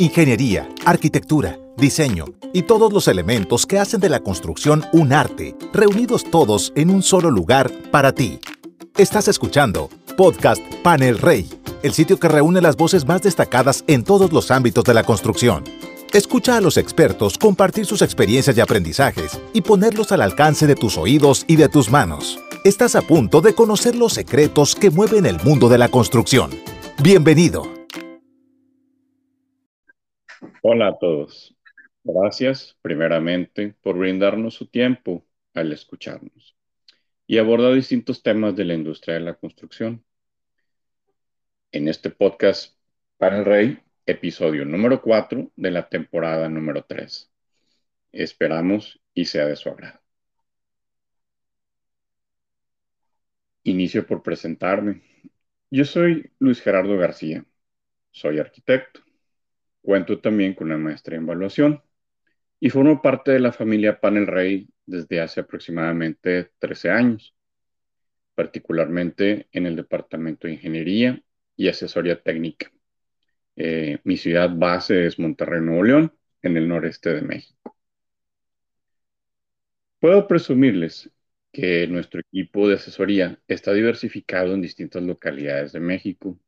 ingeniería, arquitectura, diseño y todos los elementos que hacen de la construcción un arte, reunidos todos en un solo lugar para ti. Estás escuchando Podcast Panel Rey, el sitio que reúne las voces más destacadas en todos los ámbitos de la construcción. Escucha a los expertos compartir sus experiencias y aprendizajes y ponerlos al alcance de tus oídos y de tus manos. Estás a punto de conocer los secretos que mueven el mundo de la construcción. Bienvenido. Hola a todos. Gracias, primeramente, por brindarnos su tiempo al escucharnos y abordar distintos temas de la industria de la construcción. En este podcast para el Rey, episodio número 4 de la temporada número 3. Esperamos y sea de su agrado. Inicio por presentarme. Yo soy Luis Gerardo García, soy arquitecto. Cuento también con una maestría en evaluación y formo parte de la familia Panel Rey desde hace aproximadamente 13 años, particularmente en el Departamento de Ingeniería y Asesoría Técnica. Eh, mi ciudad base es Monterrey, Nuevo León, en el noreste de México. Puedo presumirles que nuestro equipo de asesoría está diversificado en distintas localidades de México.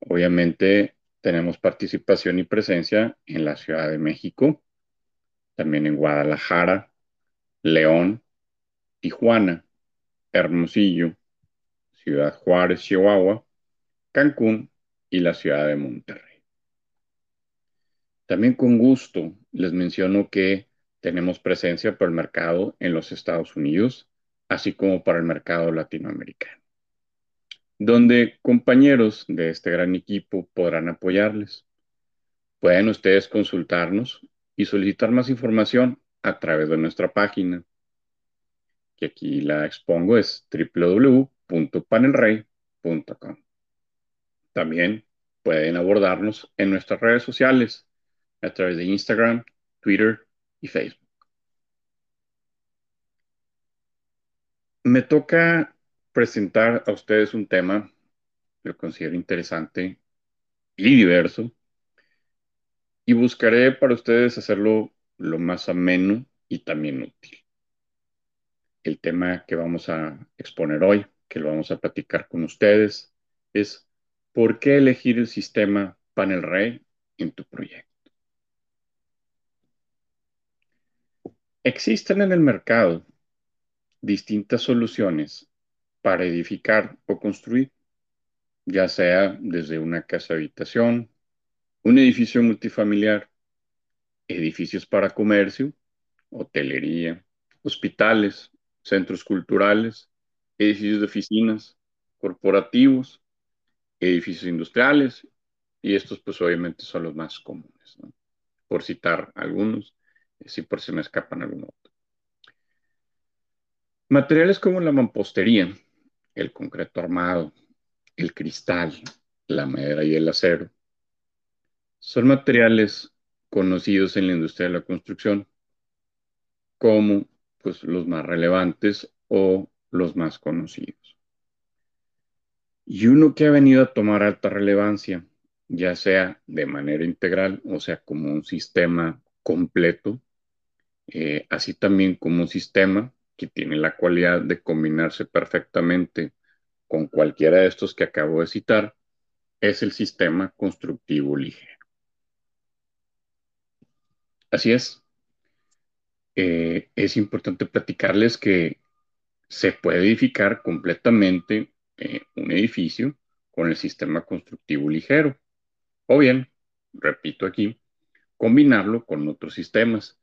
Obviamente tenemos participación y presencia en la Ciudad de México, también en Guadalajara, León, Tijuana, Hermosillo, Ciudad Juárez, Chihuahua, Cancún y la ciudad de Monterrey. También con gusto les menciono que tenemos presencia por el mercado en los Estados Unidos, así como para el mercado latinoamericano, donde compañeros de este gran equipo podrán apoyarles. Pueden ustedes consultarnos y solicitar más información a través de nuestra página, que aquí la expongo, es www.panelrey.com. También pueden abordarnos en nuestras redes sociales a través de Instagram, Twitter y Facebook. Me toca presentar a ustedes un tema que considero interesante y diverso y buscaré para ustedes hacerlo lo más ameno y también útil. El tema que vamos a exponer hoy, que lo vamos a platicar con ustedes, es ¿por qué elegir el sistema Panel Rey en tu proyecto? Existen en el mercado distintas soluciones para edificar o construir, ya sea desde una casa habitación, un edificio multifamiliar, edificios para comercio, hotelería, hospitales, centros culturales, edificios de oficinas, corporativos, edificios industriales, y estos pues obviamente son los más comunes, por citar algunos si por si me escapan algún otro. Materiales como la mampostería, el concreto armado, el cristal, la madera y el acero son materiales conocidos en la industria de la construcción como pues, los más relevantes o los más conocidos. Y uno que ha venido a tomar alta relevancia, ya sea de manera integral, o sea, como un sistema completo, eh, así también como un sistema que tiene la cualidad de combinarse perfectamente con cualquiera de estos que acabo de citar, es el sistema constructivo ligero. Así es. Eh, es importante platicarles que se puede edificar completamente eh, un edificio con el sistema constructivo ligero. O bien, repito aquí, combinarlo con otros sistemas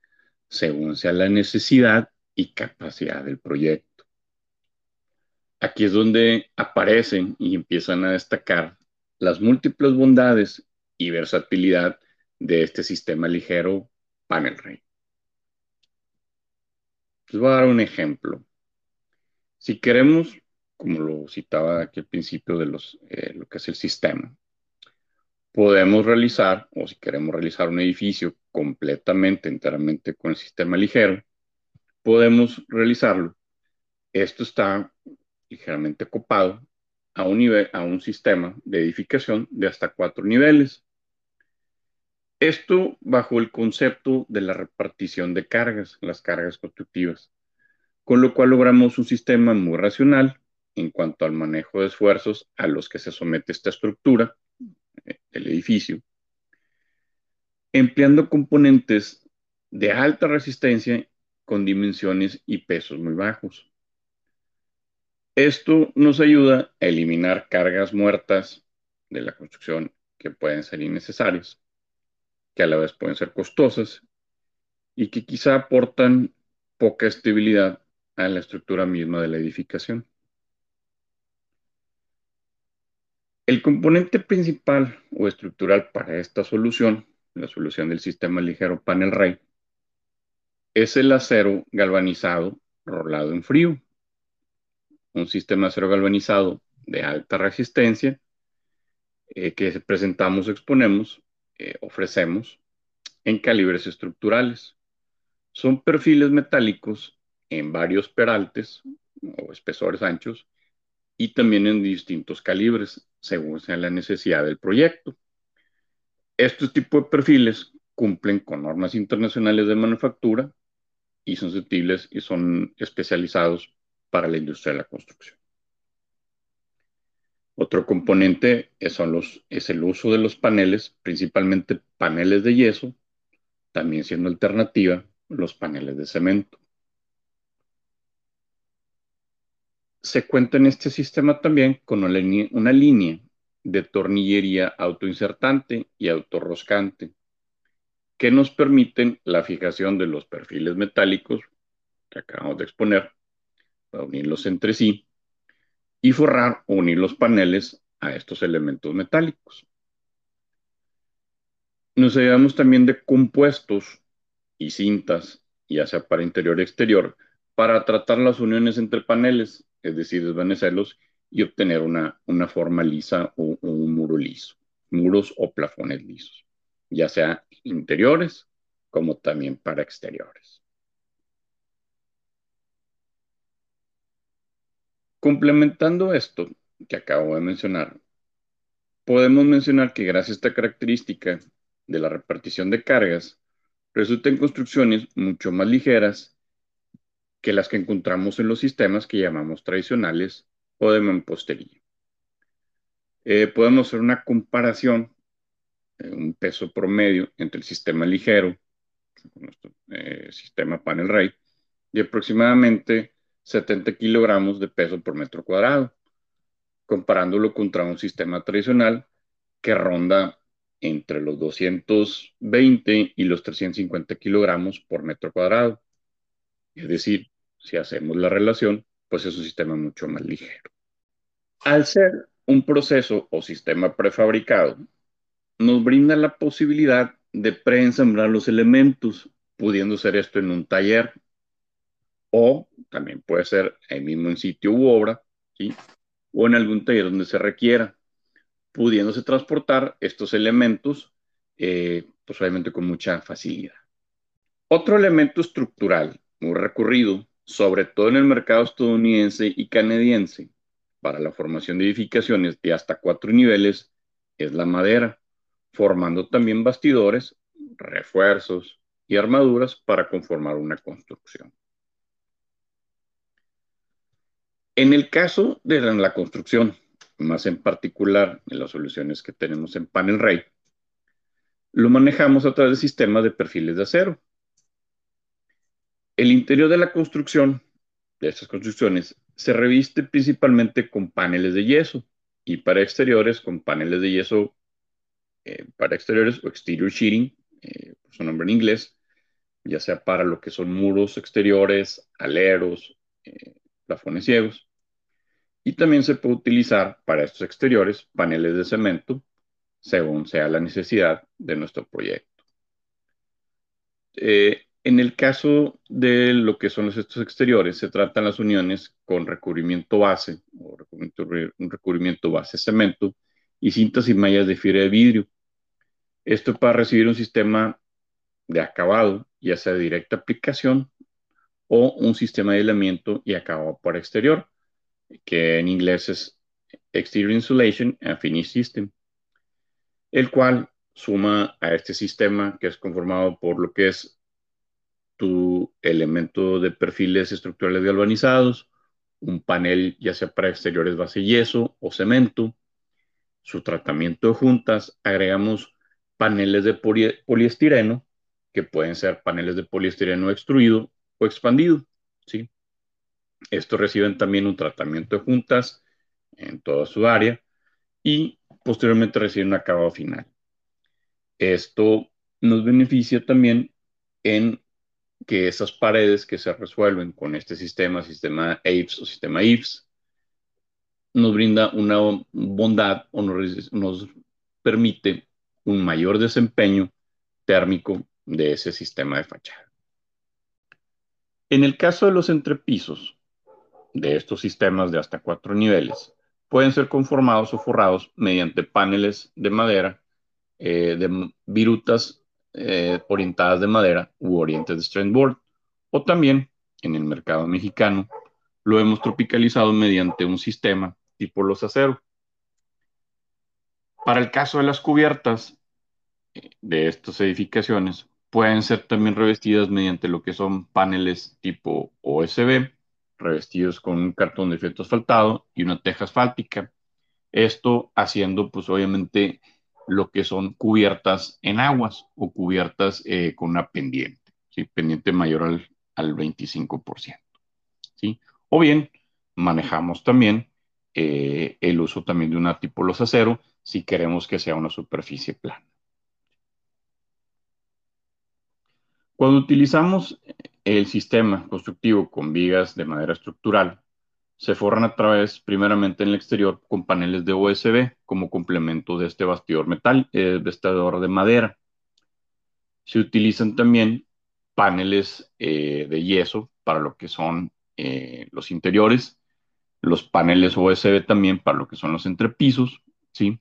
según sea la necesidad y capacidad del proyecto. Aquí es donde aparecen y empiezan a destacar las múltiples bondades y versatilidad de este sistema ligero Panel Rey. Les voy a dar un ejemplo. Si queremos, como lo citaba aquí al principio de los, eh, lo que es el sistema, podemos realizar, o si queremos realizar un edificio completamente, enteramente con el sistema ligero, podemos realizarlo. Esto está ligeramente copado a un, nivel, a un sistema de edificación de hasta cuatro niveles. Esto bajo el concepto de la repartición de cargas, las cargas constructivas, con lo cual logramos un sistema muy racional en cuanto al manejo de esfuerzos a los que se somete esta estructura, eh, el edificio, empleando componentes de alta resistencia con dimensiones y pesos muy bajos. Esto nos ayuda a eliminar cargas muertas de la construcción que pueden ser innecesarias, que a la vez pueden ser costosas y que quizá aportan poca estabilidad a la estructura misma de la edificación. El componente principal o estructural para esta solución, la solución del sistema ligero panel ray, es el acero galvanizado rolado en frío. Un sistema acero galvanizado de alta resistencia eh, que presentamos, exponemos, eh, ofrecemos en calibres estructurales. Son perfiles metálicos en varios peraltes o espesores anchos y también en distintos calibres, según sea la necesidad del proyecto. Estos tipos de perfiles cumplen con normas internacionales de manufactura y son susceptibles y son especializados para la industria de la construcción. Otro componente es, el uso de los paneles, principalmente paneles de yeso, también siendo alternativa los paneles de cemento. se cuenta en este sistema también con una línea, una línea de tornillería autoinsertante y autorroscante que nos permiten la fijación de los perfiles metálicos que acabamos de exponer para unirlos entre sí y forrar o unir los paneles a estos elementos metálicos. Nos ayudamos también de compuestos y cintas, ya sea para interior y exterior, para tratar las uniones entre paneles es decir, desvanecerlos y obtener una, una forma lisa o, un muro liso, muros o plafones lisos, ya sea interiores como también para exteriores. Complementando esto que acabo de mencionar, podemos mencionar que gracias a esta característica de la repartición de cargas, resultan construcciones mucho más ligeras que las que encontramos en los sistemas que llamamos tradicionales o de mampostería. Eh, podemos hacer una comparación, eh, un peso promedio entre el sistema ligero, nuestro eh, sistema panel ray, de aproximadamente 70 kilogramos de peso por metro cuadrado, comparándolo contra un sistema tradicional que ronda entre los 220 y los 350 kilogramos por metro cuadrado. Es decir, si hacemos la relación, pues es un sistema mucho más ligero. Al ser un proceso o sistema prefabricado, nos brinda la posibilidad de preensamblar los elementos, pudiendo ser esto en un taller o también puede ser ahí mismo en sitio u obra, ¿sí? o en algún taller donde se requiera, pudiéndose transportar estos elementos, eh, pues obviamente con mucha facilidad. Otro elemento estructural muy recurrido sobre todo en el mercado estadounidense y canadiense, para la formación de edificaciones de hasta cuatro niveles, es la madera, formando también bastidores, refuerzos y armaduras para conformar una construcción. En el caso de la construcción, más en particular en las soluciones que tenemos en Panel Ray, lo manejamos a través de sistemas de perfiles de acero, el interior de la construcción, de estas construcciones, se reviste principalmente con paneles de yeso y para exteriores con paneles de yeso eh, para exteriores o exterior sheeting, eh, su nombre en inglés, ya sea para lo que son muros exteriores, aleros, eh, plafones ciegos. Y también se puede utilizar para estos exteriores paneles de cemento, según sea la necesidad de nuestro proyecto. En el caso de lo que son los estos exteriores, se tratan las uniones con recubrimiento base o un recubrimiento base cemento y cintas y mallas de fibra de vidrio. Esto para recibir un sistema de acabado, ya sea de directa aplicación o un sistema de aislamiento y acabado por exterior, que en inglés es Exterior Insulation and Finish System, el cual suma a este sistema que es conformado por lo que es tu elemento de perfiles estructurales galvanizados, un panel ya sea para exteriores base yeso o cemento, su tratamiento de juntas, agregamos paneles de poliestireno, que pueden ser paneles de poliestireno extruido o expandido, ¿sí? Estos reciben también un tratamiento de juntas en toda su área y posteriormente reciben un acabado final. Esto nos beneficia también en que esas paredes que se resuelven con este sistema, sistema APES o sistema IFS, nos brinda una bondad o nos, nos permite un mayor desempeño térmico de ese sistema de fachada. En el caso de los entrepisos de estos sistemas de hasta cuatro niveles, pueden ser conformados o forrados mediante paneles de madera, eh, de virutas eh, orientadas de madera u orientes de strand board, o también en el mercado mexicano lo hemos tropicalizado mediante un sistema tipo los acero. Para el caso de las cubiertas de estas edificaciones, pueden ser también revestidas mediante lo que son paneles tipo OSB, revestidos con un cartón de efecto asfaltado y una teja asfáltica. Esto haciendo, pues obviamente, lo que son cubiertas en aguas o cubiertas eh, con una pendiente, pendiente mayor al, al 25%. ¿sí? O bien manejamos también eh, el uso también de una tipo los acero si queremos que sea una superficie plana. Cuando utilizamos el sistema constructivo con vigas de madera estructural, se forran a través, primeramente en el exterior, con paneles de OSB como complemento de este bastidor metal, eh, bastidor de madera. Se utilizan también paneles eh, de yeso para lo que son eh, los interiores, los paneles OSB también para lo que son los entrepisos, ¿sí?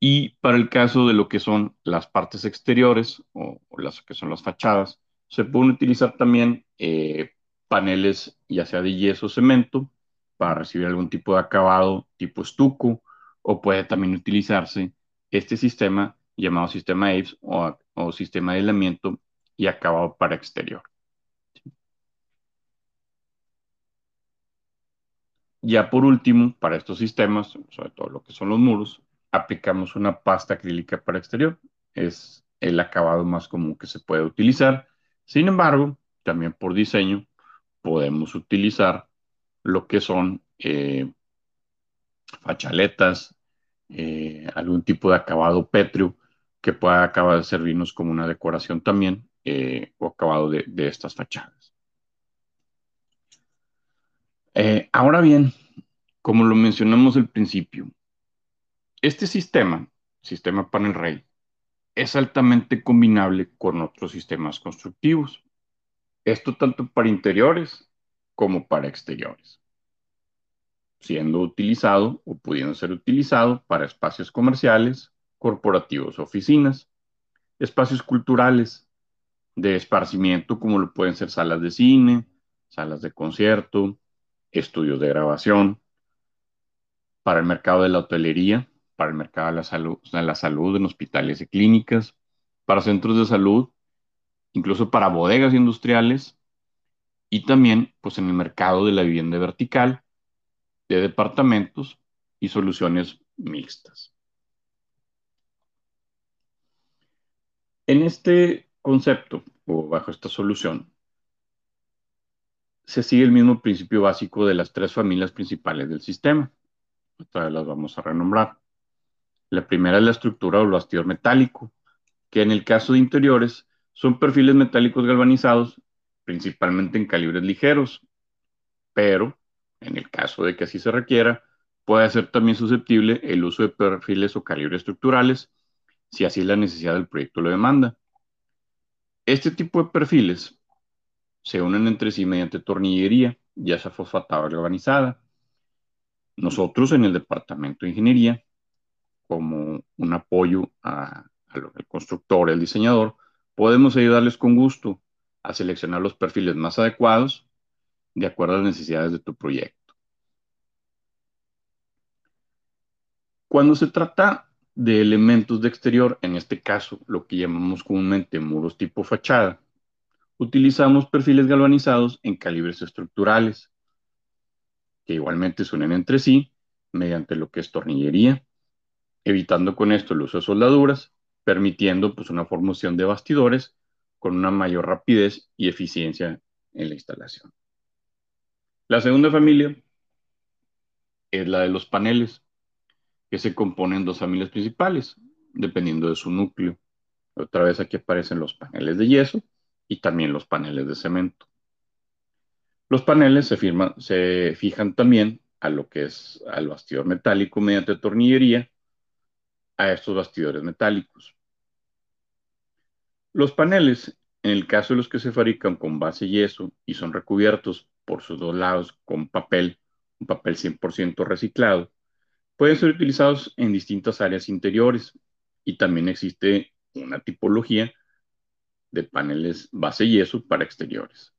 Y para el caso de lo que son las partes exteriores o, las que son las fachadas, se pueden utilizar también eh, paneles ya sea de yeso o cemento para recibir algún tipo de acabado tipo estuco o puede también utilizarse este sistema llamado sistema AVES o, o sistema de aislamiento y acabado para exterior. Ya por último, para estos sistemas, sobre todo lo que son los muros, aplicamos una pasta acrílica para exterior. Es el acabado más común que se puede utilizar. Sin embargo, también por diseño, podemos utilizar lo que son eh, fachaletas, eh, algún tipo de acabado pétreo que pueda acabar de servirnos como una decoración también eh, o acabado de, de estas fachadas. ahora bien, como lo mencionamos al principio, este sistema, sistema panel rey, es altamente combinable con otros sistemas constructivos. Esto tanto para interiores como para exteriores, siendo utilizado o pudiendo ser utilizado para espacios comerciales, corporativos, oficinas, espacios culturales de esparcimiento como lo pueden ser salas de cine, salas de concierto, estudios de grabación, para el mercado de la hotelería, para el mercado de la salud, la salud en hospitales y clínicas, para centros de salud, incluso para bodegas industriales y también pues en el mercado de la vivienda vertical, de departamentos y soluciones mixtas. En este concepto o bajo esta solución se sigue el mismo principio básico de las tres familias principales del sistema. Otra las vamos a renombrar. La primera es la estructura o bastidor metálico, que en el caso de interiores son perfiles metálicos galvanizados, principalmente en calibres ligeros, pero en el caso de que así se requiera, puede ser también susceptible el uso de perfiles o calibres estructurales, si así la necesidad del proyecto lo demanda. Este tipo de perfiles se unen entre sí mediante tornillería, ya sea fosfatada o galvanizada. Nosotros en el departamento de ingeniería como un apoyo al constructor, el diseñador, podemos ayudarles con gusto a seleccionar los perfiles más adecuados de acuerdo a las necesidades de tu proyecto. Cuando se trata de elementos de exterior, en este caso lo que llamamos comúnmente muros tipo fachada, utilizamos perfiles galvanizados en calibres estructurales, que igualmente se unen entre sí mediante lo que es tornillería, evitando con esto el uso de soldaduras, permitiendo pues, una formación de bastidores con una mayor rapidez y eficiencia en la instalación. La segunda familia es la de los paneles, que se componen dos familias principales, dependiendo de su núcleo. Otra vez aquí aparecen los paneles de yeso y también los paneles de cemento. Los paneles se, se fijan también a lo que es al bastidor metálico mediante tornillería a estos bastidores metálicos. Los paneles, en el caso de los que se fabrican con base yeso y son recubiertos por sus dos lados con papel, un papel 100% reciclado, pueden ser utilizados en distintas áreas interiores y también existe una tipología de paneles base yeso para exteriores.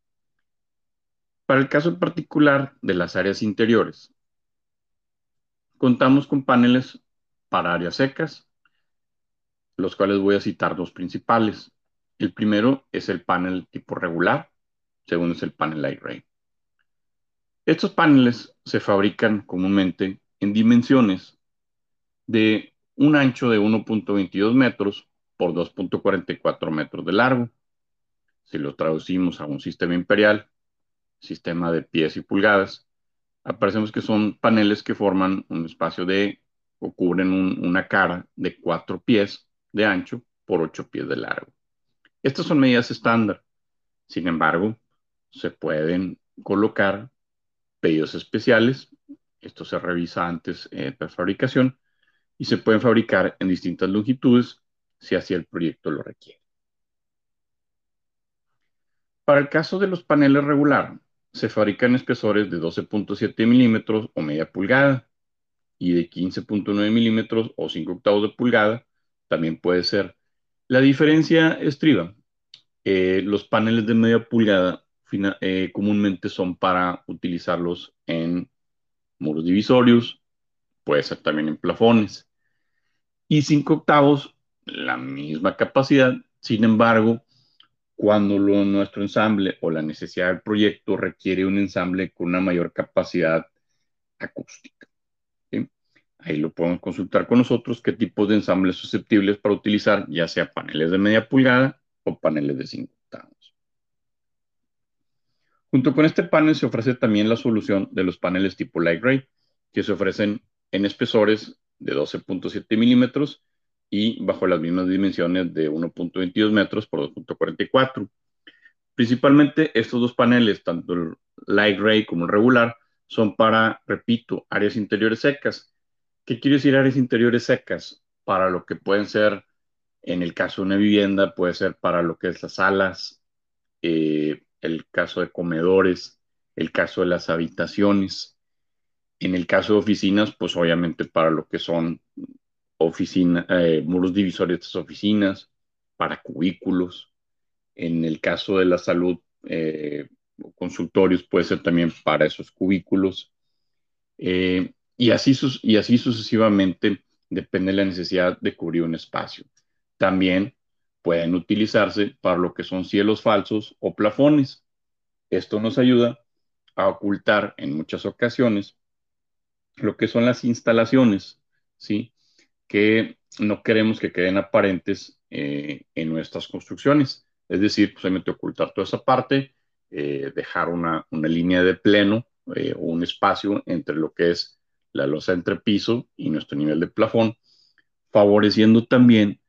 Para el caso particular de las áreas interiores, contamos con paneles para áreas secas, los cuales voy a citar dos principales. El primero es el panel tipo regular, segundo es el panel light ray. Estos paneles se fabrican comúnmente en dimensiones de un ancho de 1.22 metros por 2.44 metros de largo. Si lo traducimos a un sistema imperial, sistema de pies y pulgadas, aparecemos que son paneles que forman un espacio de o cubren una cara de 4 pies de ancho por 8 pies de largo. Estas son medidas estándar. Sin embargo, se pueden colocar pedidos especiales. Esto se revisa antes eh, de fabricación y se pueden fabricar en distintas longitudes si así el proyecto lo requiere. Para el caso de los paneles regular, se fabrican espesores de 12.7 milímetros o media pulgada y de 15.9 milímetros o 5 octavos de pulgada, también puede ser. La diferencia estriba. Eh, los paneles de media pulgada eh, comúnmente son para utilizarlos en muros divisorios, puede ser también en plafones. Y 5 octavos, la misma capacidad, sin embargo, cuando nuestro ensamble o la necesidad del proyecto requiere un ensamble con una mayor capacidad acústica. Ahí lo podemos consultar con nosotros qué tipos de ensambles susceptibles para utilizar, ya sea paneles de media pulgada o paneles de 5 octavos. Junto con este panel se ofrece también la solución de los paneles tipo Light Ray, que se ofrecen en espesores de 12.7 milímetros y bajo las mismas dimensiones de 1.22 metros por 2.44. Principalmente estos dos paneles, tanto el Light Ray como el regular, son para, repito, áreas interiores secas. ¿Qué quiere decir áreas interiores secas? Para lo que pueden ser, en el caso de una vivienda, puede ser para lo que es las salas, eh, el caso de comedores, el caso de las habitaciones. En el caso de oficinas, pues obviamente para lo que son oficina, eh, muros divisorios de estas oficinas, para cubículos. En el caso de la salud, eh, consultorios puede ser también para esos cubículos. Eh, y, así y así sucesivamente depende de la necesidad de cubrir un espacio. También pueden utilizarse para lo que son cielos falsos o plafones. Esto nos ayuda a ocultar en muchas ocasiones lo que son las instalaciones, ¿sí? que no queremos que queden aparentes eh, en nuestras construcciones. Es decir, posiblemente ocultar toda esa parte, eh, dejar una, línea de pleno eh, o un espacio entre lo que es la losa entre piso y nuestro nivel de plafón, favoreciendo también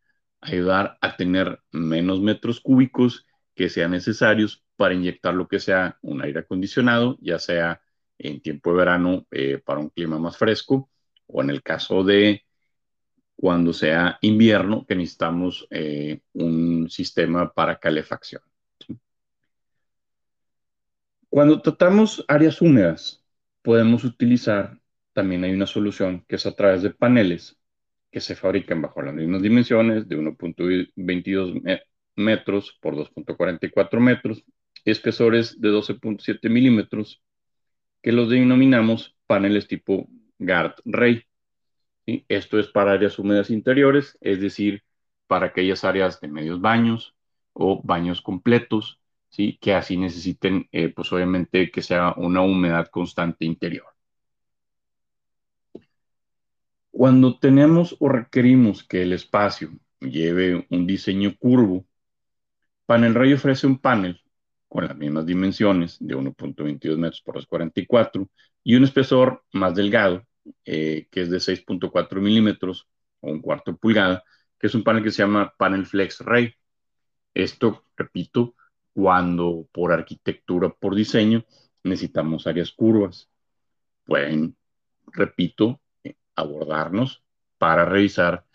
ayudar a tener menos metros cúbicos que sean necesarios para inyectar lo que sea un aire acondicionado, ya sea en tiempo de verano para un clima más fresco o en el caso de cuando sea invierno, que necesitamos eh, un sistema para calefacción. Cuando tratamos áreas húmedas, podemos utilizar, también hay una solución que es a través de paneles que se fabrican bajo las mismas dimensiones de 1.22 metros por 2.44 metros, espesores de 12.7 milímetros, que los denominamos paneles tipo Gard Ray. Esto es para áreas húmedas interiores, es decir, para aquellas áreas de medios baños o baños completos, ¿sí? que así necesiten, eh, pues obviamente, que sea una humedad constante interior. Cuando tenemos o requerimos que el espacio lleve un diseño curvo, Panel Ray ofrece un panel con las mismas dimensiones de 1.22 metros por 2.44 y un espesor más delgado, eh, que es de 6.4 milímetros o un cuarto pulgada, que es un panel que se llama Panel Flex Ray. Esto, repito, cuando por arquitectura, por diseño, necesitamos áreas curvas. Pueden, repito, abordarnos para revisar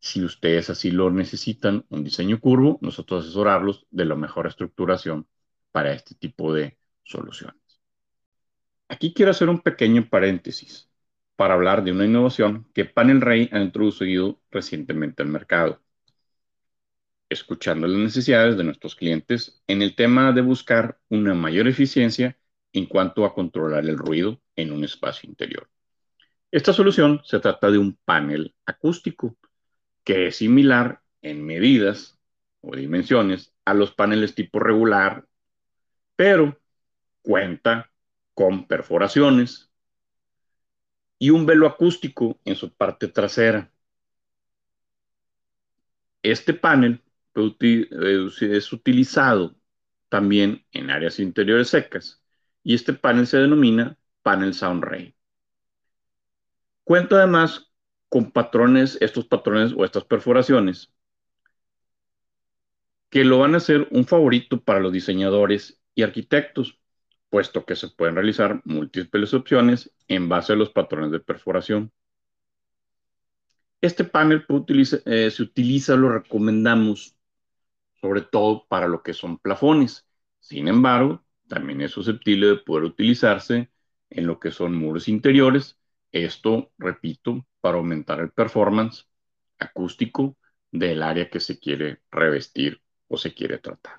si ustedes así lo necesitan, un diseño curvo, nosotros asesorarlos de la mejor estructuración para este tipo de soluciones. Aquí quiero hacer un pequeño paréntesis para hablar de una innovación que Panel Ray ha introducido recientemente al mercado, escuchando las necesidades de nuestros clientes en el tema de buscar una mayor eficiencia en cuanto a controlar el ruido en un espacio interior. Esta solución se trata de un panel acústico que es similar en medidas o dimensiones a los paneles tipo regular, pero cuenta con perforaciones y un velo acústico en su parte trasera. Este panel es utilizado también en áreas interiores secas y este panel se denomina panel Sound Ray. Cuenta además con patrones, estos patrones o estas perforaciones, que lo van a hacer un favorito para los diseñadores y arquitectos, puesto que se pueden realizar múltiples opciones en base a los patrones de perforación. Este panel eh, se utiliza, lo recomendamos, sobre todo para lo que son plafones. Sin embargo, también es susceptible de poder utilizarse en lo que son muros interiores esto, repito, para aumentar el performance acústico del área que se quiere revestir o se quiere tratar.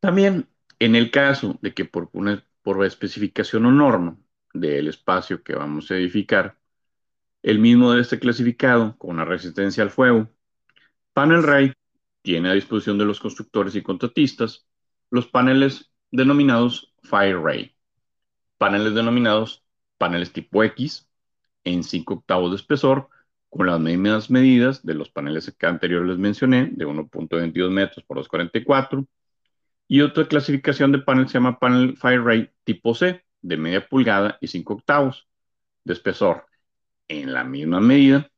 También, en el caso de que por, una, por especificación o norma del espacio que vamos a edificar, el mismo debe estar clasificado con una resistencia al fuego, Panel Ray tiene a disposición de los constructores y contratistas los paneles denominados Fire Ray, paneles denominados paneles tipo X en 5 octavos de espesor con las mismas medidas de los paneles que anteriormente les mencioné, de 1.22 metros por 2.44. Y otra clasificación de panel se llama panel Fire Ray tipo C, de media pulgada y 5 octavos de espesor, en la misma medida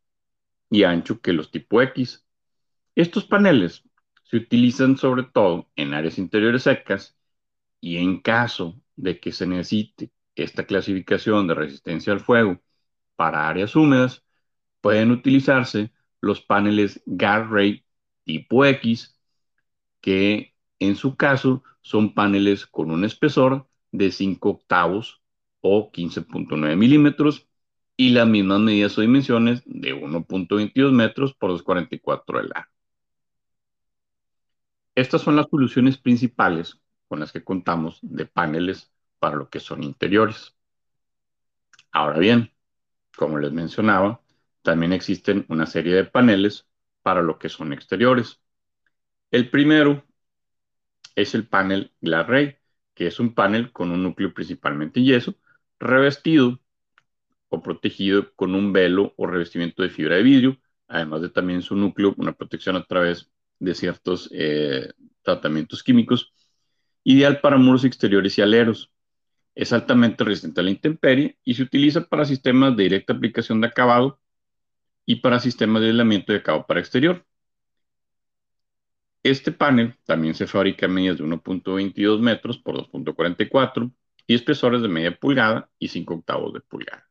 y ancho que los tipo X. Estos paneles se utilizan sobre todo en áreas interiores secas y en caso de que se necesite esta clasificación de resistencia al fuego para áreas húmedas, pueden utilizarse los paneles Ray tipo X, que en su caso son paneles con un espesor de 5 octavos o 15.9 milímetros y las mismas medidas o dimensiones de 1.22 metros por 2.44 de largo. Estas son las soluciones principales con las que contamos de paneles para lo que son interiores. Ahora bien, como les mencionaba, también existen una serie de paneles para lo que son exteriores. El primero es el panel Glass Ray, que es un panel con un núcleo principalmente yeso, revestido o protegido con un velo o revestimiento de fibra de vidrio, además de también su núcleo, una protección a través de ciertos eh, tratamientos químicos ideal para muros exteriores y aleros. Es altamente resistente a la intemperie y se utiliza para sistemas de directa aplicación de acabado y para sistemas de aislamiento de acabado para exterior. Este panel también se fabrica en medidas de 1.22 metros por 2.44 y espesores de media pulgada y 5 octavos de pulgada.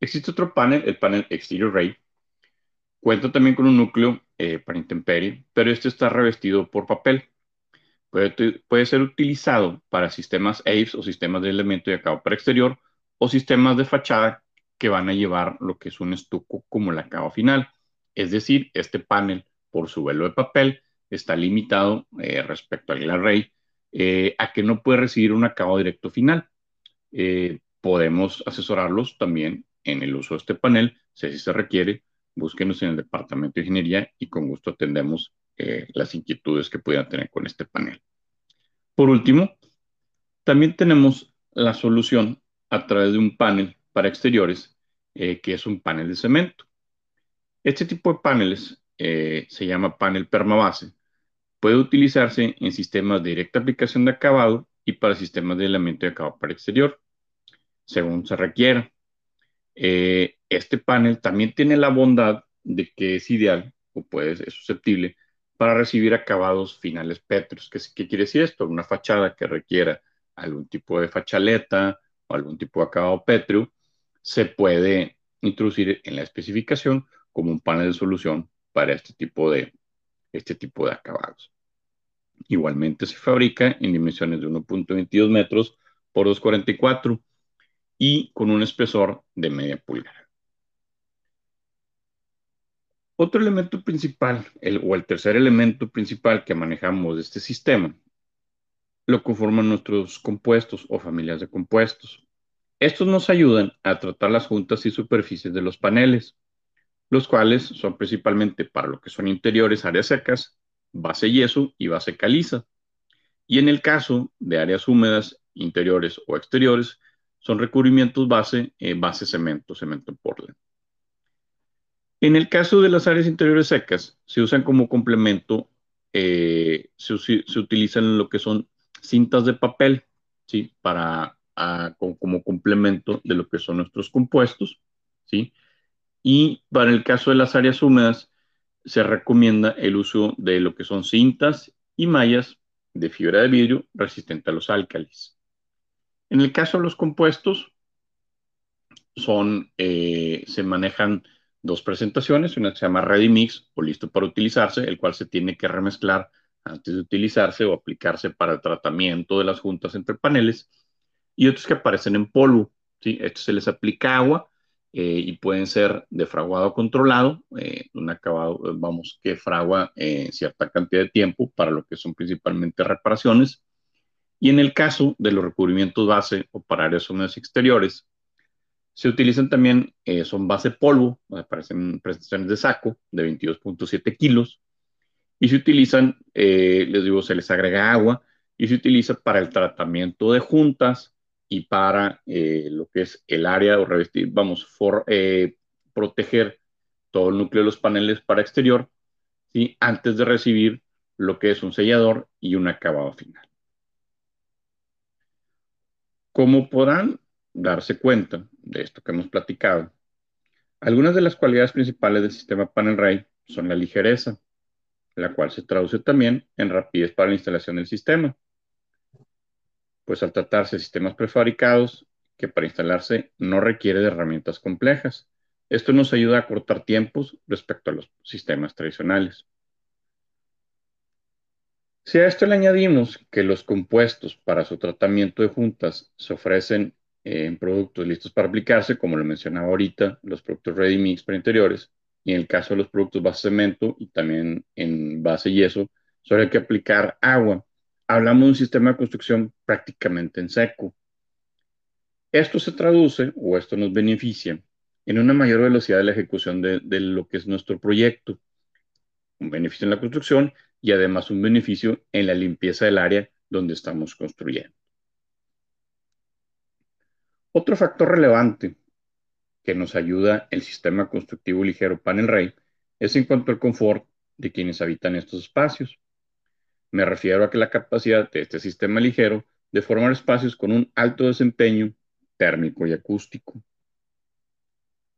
Existe otro panel, el panel Exterior Ray. Cuenta también con un núcleo eh, para intemperie, pero este está revestido por papel. Puede, ser utilizado para sistemas AVES o sistemas de elemento de acabado para exterior o sistemas de fachada que van a llevar lo que es un estuco como el acabado final. Es decir, este panel, por su velo de papel, está limitado eh, respecto al Glass Ray eh, a que no puede recibir un acabado directo final. Eh, podemos asesorarlos también en el uso de este panel, si se requiere, búsquenos en el departamento de ingeniería y con gusto atendemos eh, las inquietudes que puedan tener con este panel. Por último, también tenemos la solución a través de un panel para exteriores, que es un panel de cemento. Este tipo de paneles se llama panel permabase Puede utilizarse en sistemas de directa aplicación de acabado y para sistemas de elemento de acabado para exterior, según se requiera. Eh, este panel también tiene la bondad de que es ideal o puede ser susceptible para recibir acabados finales pétreos. ¿Qué, ¿Qué, quiere decir esto? Una fachada que requiera algún tipo de fachaleta o algún tipo de acabado pétreo se puede introducir en la especificación como un panel de solución para este tipo de, este tipo de acabados. Igualmente se fabrica en dimensiones de 1.22 metros por 2.44 y con un espesor de media pulgada. Otro elemento principal, o el tercer elemento principal que manejamos de este sistema, lo conforman nuestros compuestos o familias de compuestos. Estos nos ayudan a tratar las juntas y superficies de los paneles, los cuales son principalmente para lo que son interiores, áreas secas, base yeso y base caliza. Y en el caso de áreas húmedas, interiores o exteriores, son recubrimientos base, eh, base cemento, cemento Portland. En el caso de las áreas interiores secas, se usan como complemento, eh, se, utilizan lo que son cintas de papel, ¿sí? Para, como complemento de lo que son nuestros compuestos, ¿sí? Y para el caso de las áreas húmedas, se recomienda el uso de lo que son cintas y mallas de fibra de vidrio resistente a los álcalis. En el caso de los compuestos, son, eh, se manejan dos presentaciones, una que se llama Ready Mix o listo para utilizarse, el cual se tiene que remezclar antes de utilizarse o aplicarse para el tratamiento de las juntas entre paneles, y otros que aparecen en polvo. ¿sí? Esto se les aplica agua eh, y pueden ser de fraguado controlado, eh, un acabado, vamos, que fragua eh, cierta cantidad de tiempo para lo que son principalmente reparaciones. Y en el caso de los recubrimientos base o para áreas exteriores, se utilizan también, son base polvo, aparecen presentaciones de saco de 22.7 kilos, y se utilizan, les digo, se les agrega agua y se utiliza para el tratamiento de juntas, y para eh, lo que es el área o revestir, vamos, for, eh, proteger todo el núcleo de los paneles para exterior, ¿sí? antes de recibir lo que es un sellador y un acabado final. Como podrán darse cuenta de esto que hemos platicado, algunas de las cualidades principales del sistema Panel son la ligereza, la cual se traduce también en rapidez para la instalación del sistema pues al tratarse de sistemas prefabricados, que para instalarse no requiere de herramientas complejas. Esto nos ayuda a cortar tiempos respecto a los sistemas tradicionales. Si a esto le añadimos que los compuestos para su tratamiento de juntas se ofrecen en productos listos para aplicarse, como lo mencionaba ahorita, los productos ready mix para interiores, y en el caso de los productos base cemento y también en base yeso, solo hay que aplicar agua hablamos de un sistema de construcción prácticamente en seco. Esto se traduce, o esto nos beneficia, en una mayor velocidad de la ejecución de, lo que es nuestro proyecto. Un beneficio en la construcción y además un beneficio en la limpieza del área donde estamos construyendo. Otro factor relevante que nos ayuda el sistema constructivo ligero Panel Ray es en cuanto al confort de quienes habitan estos espacios. Me refiero a que la capacidad de este sistema ligero de formar espacios con un alto desempeño térmico y acústico.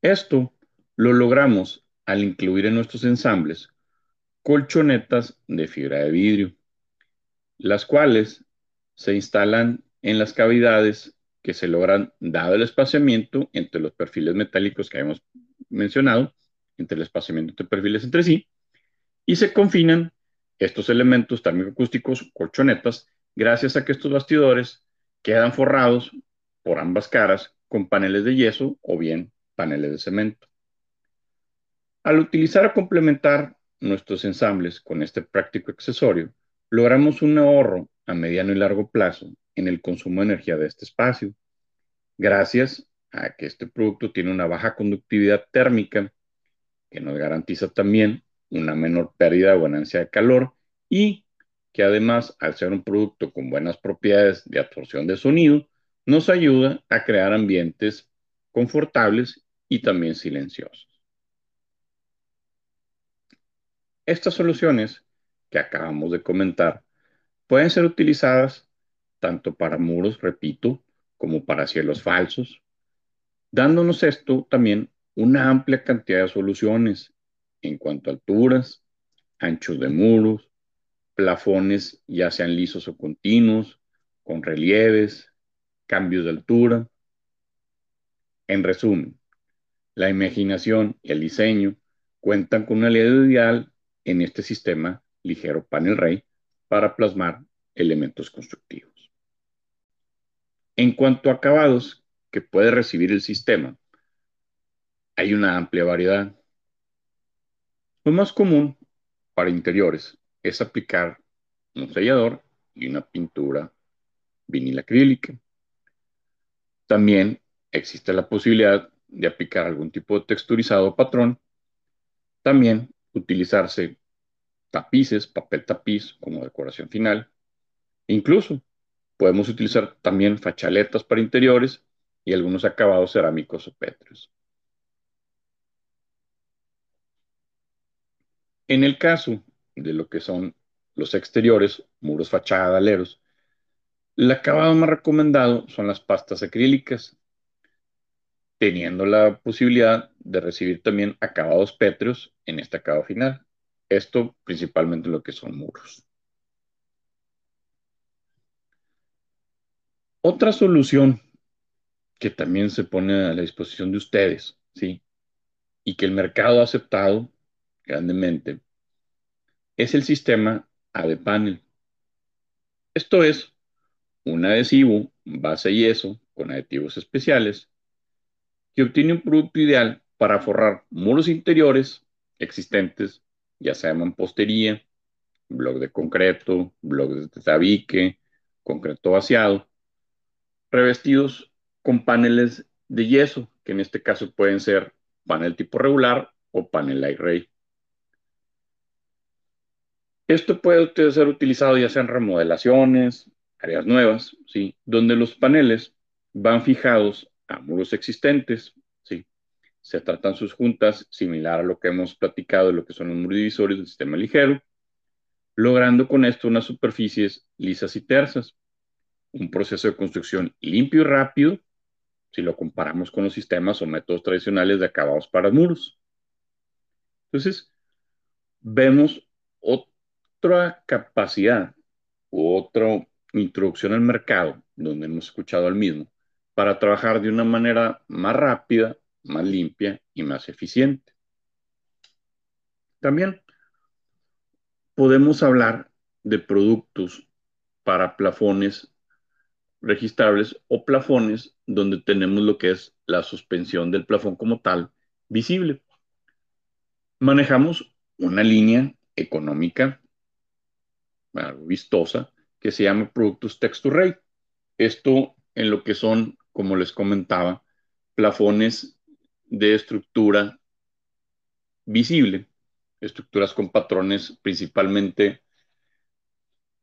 Esto lo logramos al incluir en nuestros ensambles colchonetas de fibra de vidrio, las cuales se instalan en las cavidades que se logran dado el espaciamiento entre los perfiles metálicos que hemos mencionado, entre el espaciamiento de perfiles entre sí, y se confinan estos elementos térmico-acústicos, colchonetas, gracias a que estos bastidores quedan forrados por ambas caras con paneles de yeso o bien paneles de cemento. Al utilizar o complementar nuestros ensambles con este práctico accesorio, logramos un ahorro a mediano y largo plazo en el consumo de energía de este espacio, gracias a que este producto tiene una baja conductividad térmica, que nos garantiza también una menor pérdida o ganancia de calor y que además, al ser un producto con buenas propiedades de absorción de sonido, nos ayuda a crear ambientes confortables y también silenciosos. Estas soluciones que acabamos de comentar pueden ser utilizadas tanto para muros, repito, como para cielos falsos, dándonos esto también una amplia cantidad de soluciones en cuanto a alturas, anchos de muros, plafones ya sean lisos o continuos, con relieves, cambios de altura. En resumen, la imaginación y el diseño cuentan con una aliado ideal en este sistema ligero panel ray para plasmar elementos constructivos. En cuanto a acabados que puede recibir el sistema, hay una amplia variedad. Lo más común para interiores es aplicar un sellador y una pintura vinil acrílica. También existe la posibilidad de aplicar algún tipo de texturizado o patrón. También utilizarse tapices, papel tapiz como decoración final. Incluso podemos utilizar también fachaletas para interiores y algunos acabados cerámicos o pétreos. En el caso de lo que son los exteriores, muros, fachada, aleros, el acabado más recomendado son las pastas acrílicas, teniendo la posibilidad de recibir también acabados pétreos en este acabado final. Esto principalmente lo que son muros. Otra solución que también se pone a la disposición de ustedes, ¿sí? Y que el mercado ha aceptado grandemente, es el sistema AD Panel. Esto es un adhesivo base yeso con aditivos especiales que obtiene un producto ideal para forrar muros interiores existentes, ya sea mampostería, blog de concreto, blog de tabique, concreto vaciado, revestidos con paneles de yeso, que en este caso pueden ser panel tipo regular o panel light ray. Esto puede ser utilizado ya sea en remodelaciones, áreas nuevas, ¿sí? donde los paneles van fijados a muros existentes. Se tratan sus juntas similar a lo que hemos platicado de lo que son los muros divisores del sistema ligero, logrando con esto unas superficies lisas y tersas, un proceso de construcción limpio y rápido si lo comparamos con los sistemas o métodos tradicionales de acabados para muros. Entonces, vemos otra capacidad u otra introducción al mercado, donde hemos escuchado al mismo, para trabajar de una manera más rápida, más limpia y más eficiente. También podemos hablar de productos para plafones registrables o plafones donde tenemos lo que es la suspensión del plafón como tal visible. Manejamos una línea económica vistosa, que se llama Productos Texture Esto en lo que son, como les comentaba, plafones de estructura visible, estructuras con patrones principalmente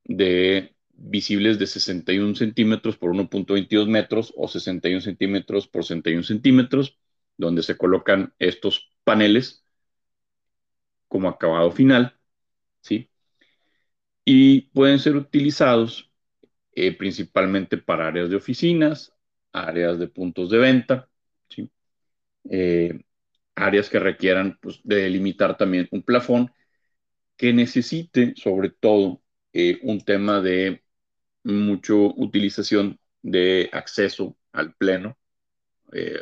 de visibles de 61 centímetros por 1.22 metros o 61 centímetros por 61 centímetros, donde se colocan estos paneles como acabado final, ¿sí? y pueden ser utilizados eh, principalmente para áreas de oficinas, áreas de puntos de venta, eh, áreas que requieran pues, de delimitar también un plafón que necesite sobre todo eh, un tema de mucha utilización de acceso al pleno,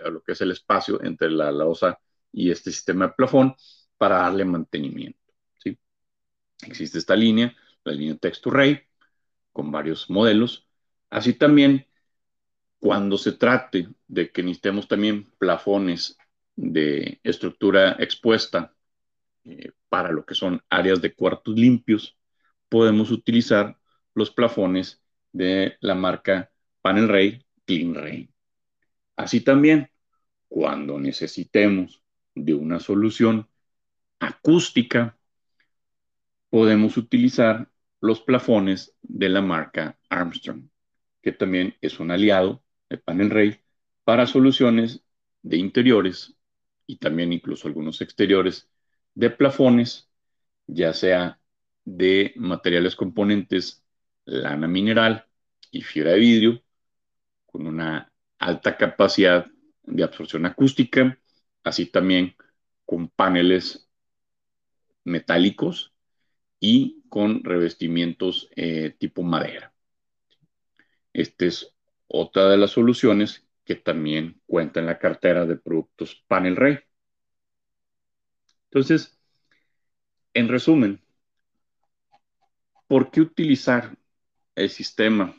a lo que es el espacio entre la losa y este sistema de plafón para darle mantenimiento. ¿sí? Existe esta línea la línea Text-to-Ray, con varios modelos. Así también, cuando se trate de que necesitemos también plafones de estructura expuesta eh, para lo que son áreas de cuartos limpios, podemos utilizar los plafones de la marca Panel Ray Clean Ray. Así también, cuando necesitemos de una solución acústica, podemos utilizar los plafones de la marca Armstrong, que también es un aliado de Panel Ray para soluciones de interiores y también incluso algunos exteriores de plafones, ya sea de materiales componentes, lana mineral y fibra de vidrio, con una alta capacidad de absorción acústica, así también con paneles metálicos y con revestimientos eh, tipo madera. Esta es otra de las soluciones que también cuenta en la cartera de productos Panel Ray. Entonces, en resumen, ¿por qué utilizar el sistema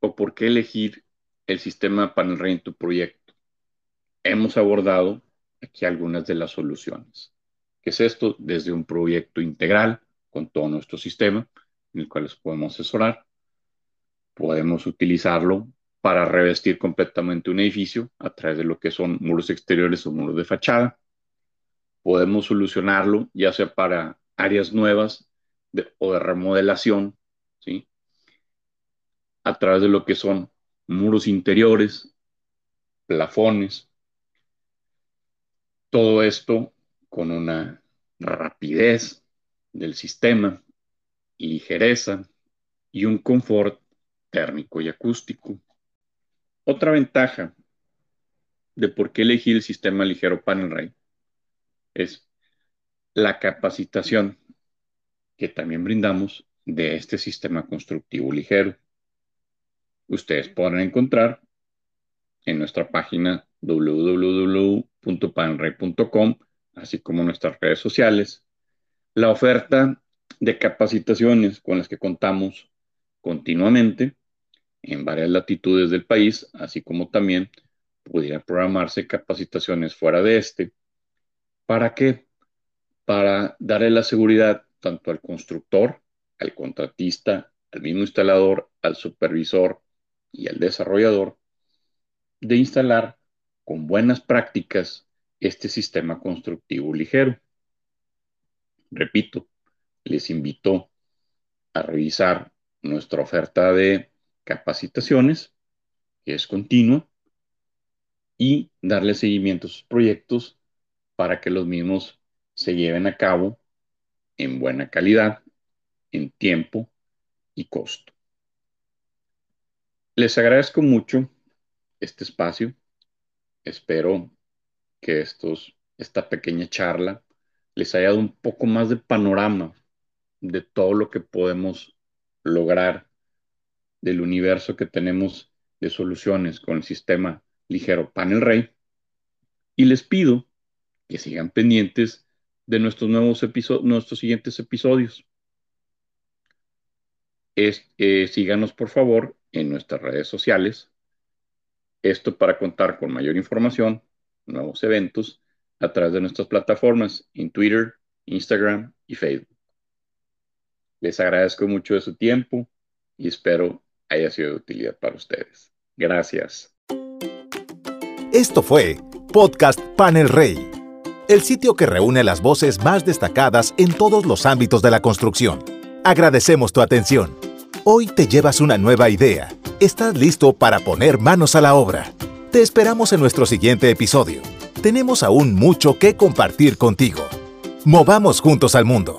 o por qué elegir el sistema Panel Ray en tu proyecto? Hemos abordado aquí algunas de las soluciones. ¿Qué es esto? Desde un proyecto integral con todo nuestro sistema, en el cual les podemos asesorar. Podemos utilizarlo para revestir completamente un edificio a través de lo que son muros exteriores o muros de fachada. Podemos solucionarlo ya sea para áreas nuevas o de remodelación, ¿sí? a través de lo que son muros interiores, plafones. Todo esto con una rapidez del sistema, ligereza y un confort térmico y acústico. Otra ventaja de por qué elegir el sistema ligero Panel Ray es la capacitación que también brindamos de este sistema constructivo ligero. Ustedes podrán encontrar en nuestra página www.panray.com, así como nuestras redes sociales, la oferta de capacitaciones con las que contamos continuamente en varias latitudes del país, así como también pudiera programarse capacitaciones fuera de este. ¿Para qué? Para darle la seguridad tanto al constructor, al contratista, al mismo instalador, al supervisor y al desarrollador de instalar con buenas prácticas este sistema constructivo ligero. Repito, les invito a revisar nuestra oferta de capacitaciones, que es continua, y darle seguimiento a sus proyectos para que los mismos se lleven a cabo en buena calidad, en tiempo y costo. Les agradezco mucho este espacio. Espero que estos, esta pequeña charla les haya dado un poco más de panorama de todo lo que podemos lograr del universo que tenemos de soluciones con el sistema ligero Panel Ray. Y les pido que sigan pendientes de nuestros nuevos episodios, nuestros siguientes episodios. Eh, síganos por favor en nuestras redes sociales. Esto para contar con mayor información, nuevos eventos a través de nuestras plataformas en Twitter, Instagram y Facebook. Les agradezco mucho de su tiempo y espero haya sido de utilidad para ustedes. Gracias. Esto fue Podcast Panel Rey, el sitio que reúne las voces más destacadas en todos los ámbitos de la construcción. Agradecemos tu atención. Hoy te llevas una nueva idea. Estás listo para poner manos a la obra. Te esperamos en nuestro siguiente episodio. Tenemos aún mucho que compartir contigo. Movamos juntos al mundo.